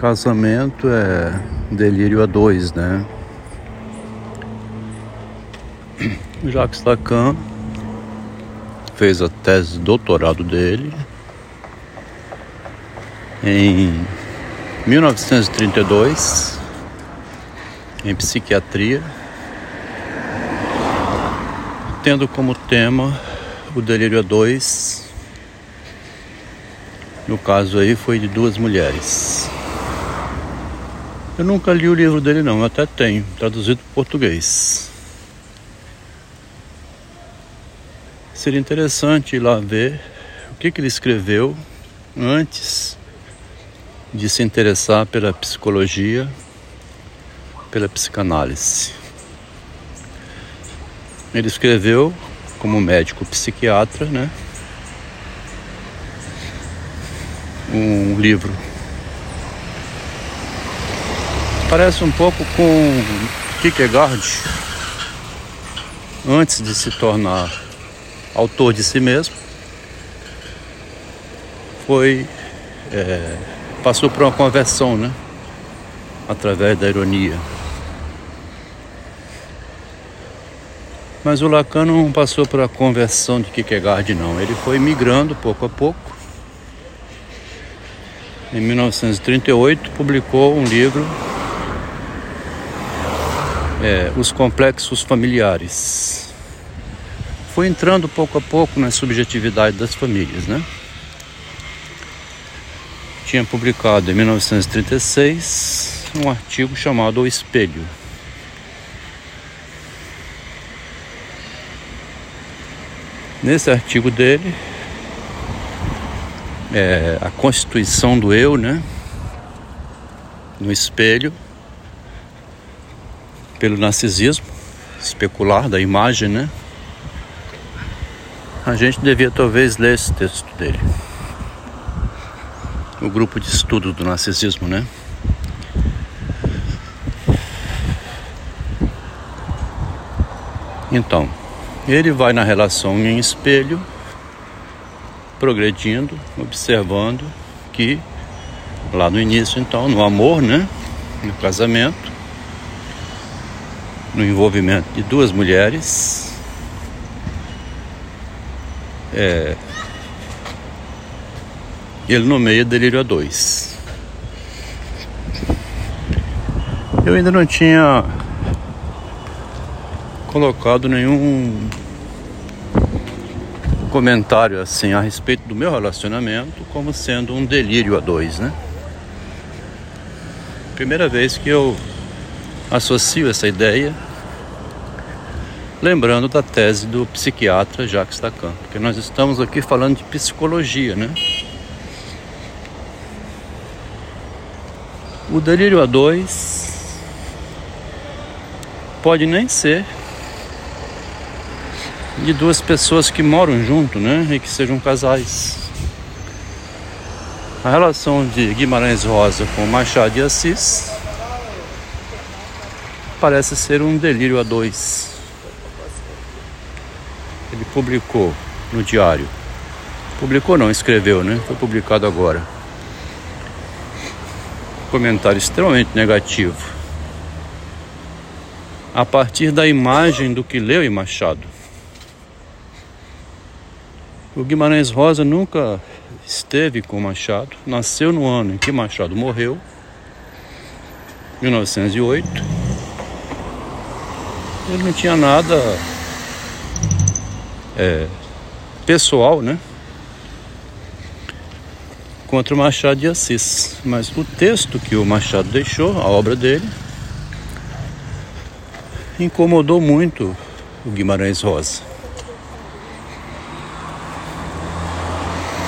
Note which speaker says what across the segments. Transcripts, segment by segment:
Speaker 1: Casamento é delírio a dois, né? Jacques Lacan fez a tese de doutorado dele em 1932 em psiquiatria, tendo como tema o delírio a dois. No caso aí foi de duas mulheres. Eu nunca li o livro dele não, eu até tenho, traduzido para português. Seria interessante ir lá ver o que, que ele escreveu antes de se interessar pela psicologia, pela psicanálise. Ele escreveu como médico psiquiatra, né? Um livro Parece um pouco com Kierkegaard, antes de se tornar autor de si mesmo, foi é, passou por uma conversão, né? Através da ironia. Mas o Lacan não passou por a conversão de Kierkegaard, não. Ele foi migrando pouco a pouco. Em 1938 publicou um livro é, os complexos familiares. Foi entrando pouco a pouco na subjetividade das famílias, né? Tinha publicado em 1936 um artigo chamado O Espelho. Nesse artigo dele, é, a constituição do eu, né? No espelho, pelo narcisismo especular da imagem, né? A gente devia talvez ler esse texto dele. O grupo de estudo do narcisismo, né? Então, ele vai na relação em espelho, progredindo, observando que lá no início, então, no amor, né? No casamento, no envolvimento de duas mulheres. É, ele nomeia delírio a dois. Eu ainda não tinha colocado nenhum comentário assim a respeito do meu relacionamento como sendo um delírio a dois, né? Primeira vez que eu associo essa ideia lembrando da tese do psiquiatra Jacques Lacan, porque nós estamos aqui falando de psicologia, né? O delírio a dois pode nem ser de duas pessoas que moram junto, né? E que sejam casais. A relação de Guimarães Rosa com Machado de Assis parece ser um delírio a dois. Ele publicou no diário. Publicou não, escreveu, né? Foi publicado agora. Comentário extremamente negativo. A partir da imagem do que leu em Machado. O Guimarães Rosa nunca esteve com Machado, nasceu no ano em que Machado morreu, 1908 ele não tinha nada é, pessoal, né? Contra o Machado de Assis. Mas o texto que o Machado deixou, a obra dele, incomodou muito o Guimarães Rosa.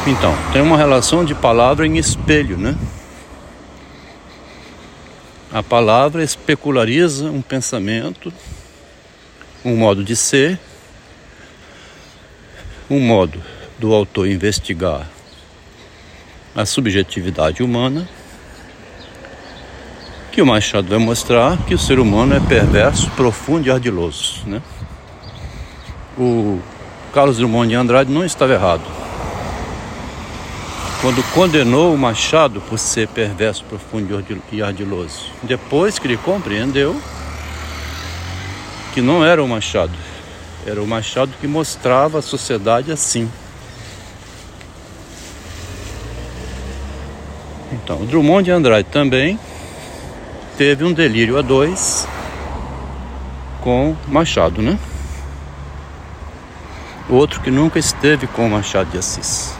Speaker 1: Então, tem uma relação de palavra em espelho, né? A palavra especulariza um pensamento um modo de ser, um modo do autor investigar a subjetividade humana, que o Machado vai mostrar que o ser humano é perverso, profundo e ardiloso. Né? O Carlos Drummond de Andrade não estava errado. quando condenou o Machado por ser perverso, profundo e ardiloso. Depois que ele compreendeu que não era o Machado, era o Machado que mostrava a sociedade assim. Então, Drummond de Andrade também teve um delírio a dois com Machado, né? Outro que nunca esteve com Machado de Assis.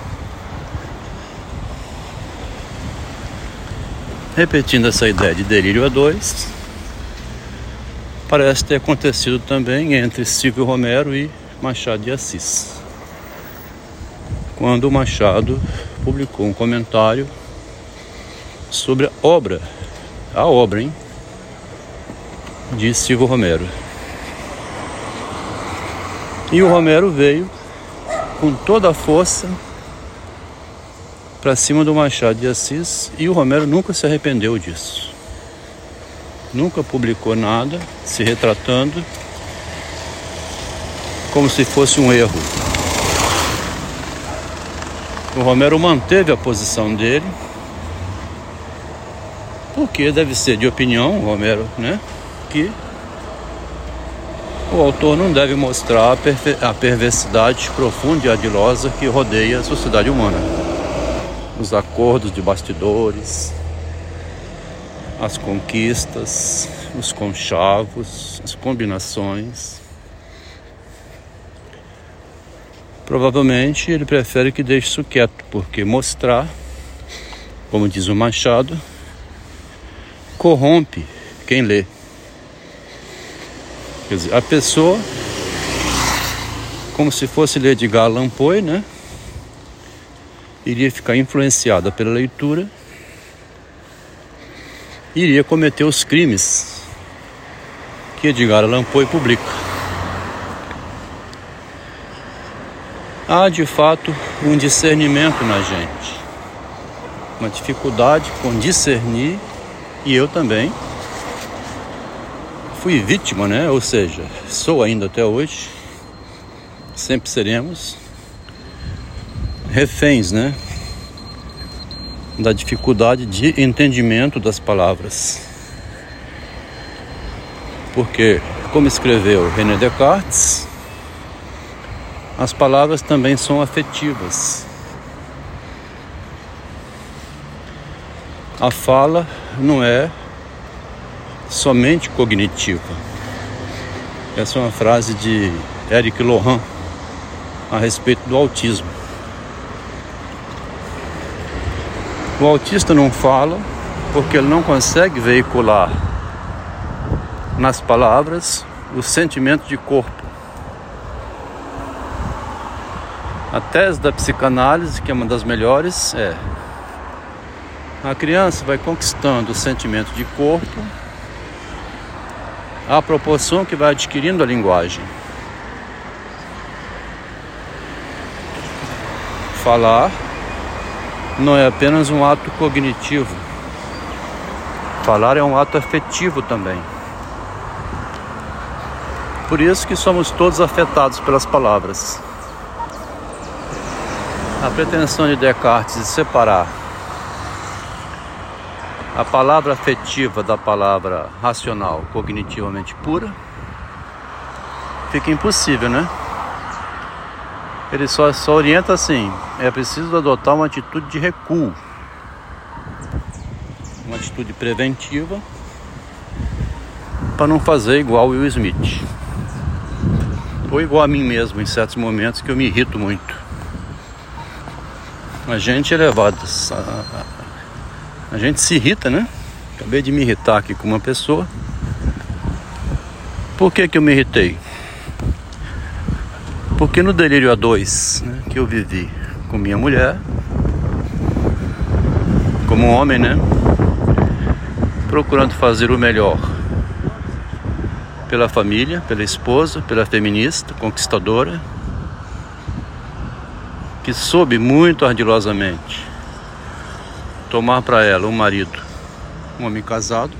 Speaker 1: Repetindo essa ideia de delírio a dois, parece ter acontecido também entre Silvio Romero e Machado de Assis. Quando Machado publicou um comentário sobre a obra, a obra, hein, de Silvio Romero. E o Romero veio com toda a força para cima do Machado de Assis e o Romero nunca se arrependeu disso. Nunca publicou nada se retratando como se fosse um erro. O Romero manteve a posição dele porque deve ser de opinião, Romero, né? Que o autor não deve mostrar a, perversidade profunda e adilosa que rodeia a sociedade humana. Os acordos de bastidores, as conquistas, os conchavos, as combinações. Provavelmente ele prefere que deixe isso quieto, porque mostrar, como diz o Machado, corrompe quem lê. Quer dizer, a pessoa, como se fosse ler de Allan Poe, né? Iria ficar influenciada pela leitura, iria cometer os crimes que Edgar Allan Poe publica. Há de fato um discernimento na gente, uma dificuldade com discernir e eu também fui vítima, né? Ou seja, sou ainda até hoje, sempre seremos reféns, né? Da dificuldade de entendimento das palavras. Porque, como escreveu René Descartes, as palavras também são afetivas. A fala não é somente cognitiva. Essa é uma frase de Eric Lohan a respeito do autismo. O autista não fala porque ele não consegue veicular nas palavras o sentimento de corpo. A tese da psicanálise, que é uma das melhores, é a criança vai conquistando o sentimento de corpo à proporção que vai adquirindo a linguagem. Falar não é apenas um ato cognitivo. Falar é um ato afetivo também. Por isso que somos todos afetados pelas palavras. A pretensão de Descartes de separar a palavra afetiva da palavra racional, cognitivamente pura, fica impossível, né? Ele só, só orienta assim: é preciso adotar uma atitude de recuo, uma atitude preventiva, para não fazer igual Will Smith, ou igual a mim mesmo em certos momentos que eu me irrito muito. A gente é levado a, a gente se irrita, né? Acabei de me irritar aqui com uma pessoa. Por que, que eu me irritei? Porque no delírio a dois né, que eu vivi com minha mulher, como homem, né? Procurando fazer o melhor pela família, pela esposa, pela feminista, conquistadora, que soube muito ardilosamente tomar para ela um marido, um homem casado,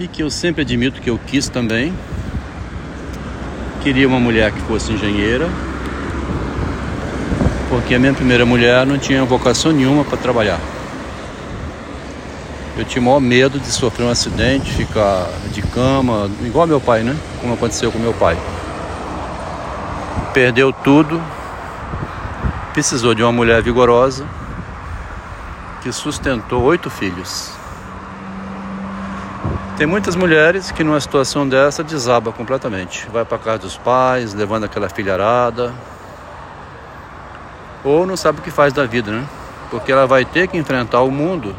Speaker 1: e que eu sempre admito que eu quis também. Queria uma mulher que fosse engenheira, porque a minha primeira mulher não tinha vocação nenhuma para trabalhar. Eu tinha o maior medo de sofrer um acidente, ficar de cama, igual meu pai, né? Como aconteceu com meu pai. Perdeu tudo, precisou de uma mulher vigorosa que sustentou oito filhos. Tem muitas mulheres que numa situação dessa desaba completamente. Vai para casa dos pais, levando aquela filharada. Ou não sabe o que faz da vida, né? Porque ela vai ter que enfrentar o mundo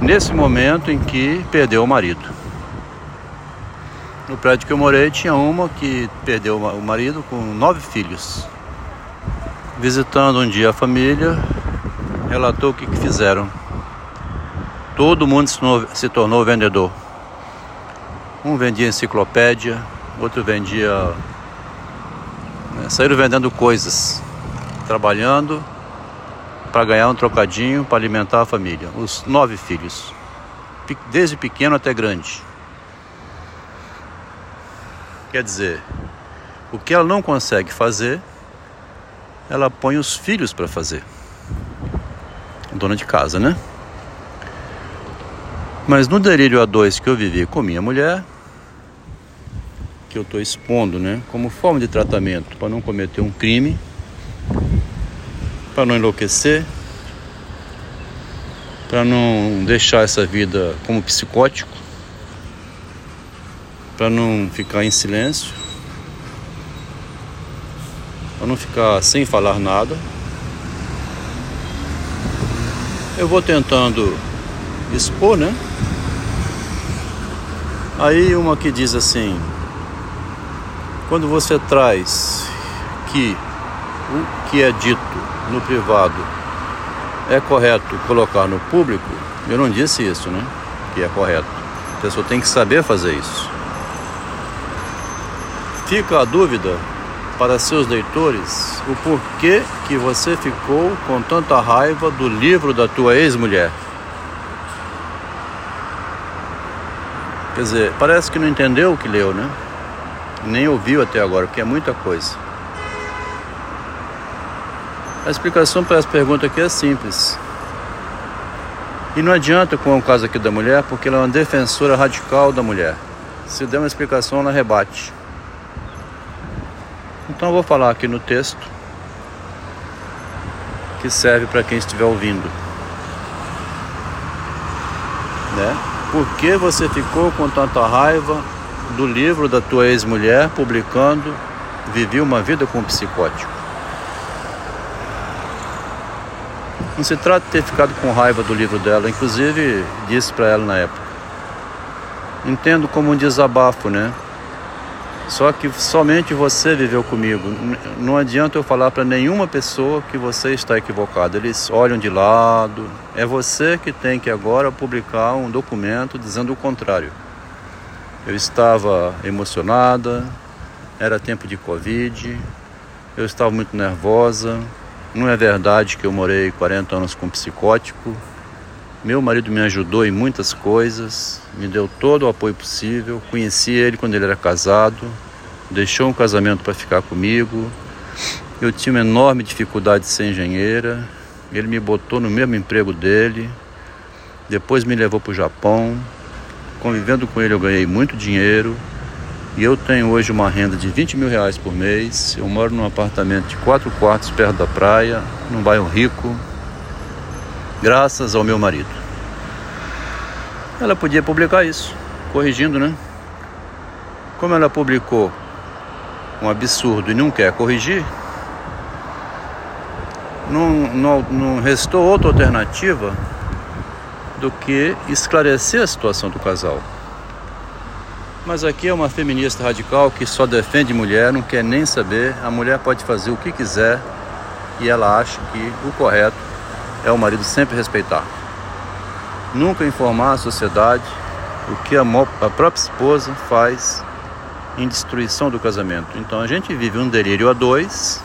Speaker 1: nesse momento em que perdeu o marido. No prédio que eu morei tinha uma que perdeu o marido com nove filhos. Visitando um dia a família, relatou o que, que fizeram. Todo mundo se tornou, se tornou vendedor. Um vendia enciclopédia, outro vendia. Né, saíram vendendo coisas, trabalhando para ganhar um trocadinho para alimentar a família. Os nove filhos, desde pequeno até grande. Quer dizer, o que ela não consegue fazer, ela põe os filhos para fazer. Dona de casa, né? Mas no delírio A2 que eu vivi com minha mulher, que eu estou expondo, né, como forma de tratamento para não cometer um crime, para não enlouquecer, para não deixar essa vida como psicótico, para não ficar em silêncio, para não ficar sem falar nada. Eu vou tentando expor, né? Aí uma que diz assim: quando você traz que o que é dito no privado é correto colocar no público, eu não disse isso, né? Que é correto. A pessoa tem que saber fazer isso. Fica a dúvida para seus leitores o porquê que você ficou com tanta raiva do livro da tua ex-mulher. Quer dizer, parece que não entendeu o que leu, né? Nem ouviu até agora, porque é muita coisa. A explicação para essa pergunta aqui é simples. E não adianta com o caso aqui da mulher, porque ela é uma defensora radical da mulher. Se der uma explicação, ela rebate. Então eu vou falar aqui no texto que serve para quem estiver ouvindo. Né? Por que você ficou com tanta raiva do livro da tua ex-mulher publicando Vivi uma vida com um psicótico? Não se trata de ter ficado com raiva do livro dela, inclusive disse para ela na época. Entendo como um desabafo, né? Só que somente você viveu comigo. Não adianta eu falar para nenhuma pessoa que você está equivocado. Eles olham de lado. É você que tem que agora publicar um documento dizendo o contrário. Eu estava emocionada, era tempo de Covid, eu estava muito nervosa. Não é verdade que eu morei 40 anos com psicótico. Meu marido me ajudou em muitas coisas, me deu todo o apoio possível. Conheci ele quando ele era casado, deixou um casamento para ficar comigo. Eu tinha uma enorme dificuldade de ser engenheira. Ele me botou no mesmo emprego dele. Depois me levou para o Japão. Convivendo com ele, eu ganhei muito dinheiro. E eu tenho hoje uma renda de 20 mil reais por mês. Eu moro num apartamento de quatro quartos perto da praia, num bairro rico, graças ao meu marido. Ela podia publicar isso, corrigindo, né? Como ela publicou um absurdo e não quer corrigir, não, não, não restou outra alternativa do que esclarecer a situação do casal. Mas aqui é uma feminista radical que só defende mulher, não quer nem saber. A mulher pode fazer o que quiser e ela acha que o correto é o marido sempre respeitar. Nunca informar a sociedade o que a, a própria esposa faz em destruição do casamento. Então a gente vive um delírio a dois.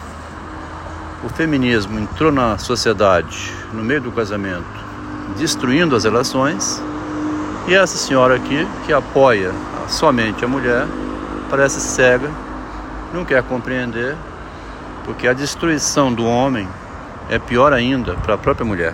Speaker 1: O feminismo entrou na sociedade no meio do casamento, destruindo as relações. E essa senhora aqui, que apoia somente a mulher, parece cega, não quer compreender Porque a destruição do homem é pior ainda para a própria mulher.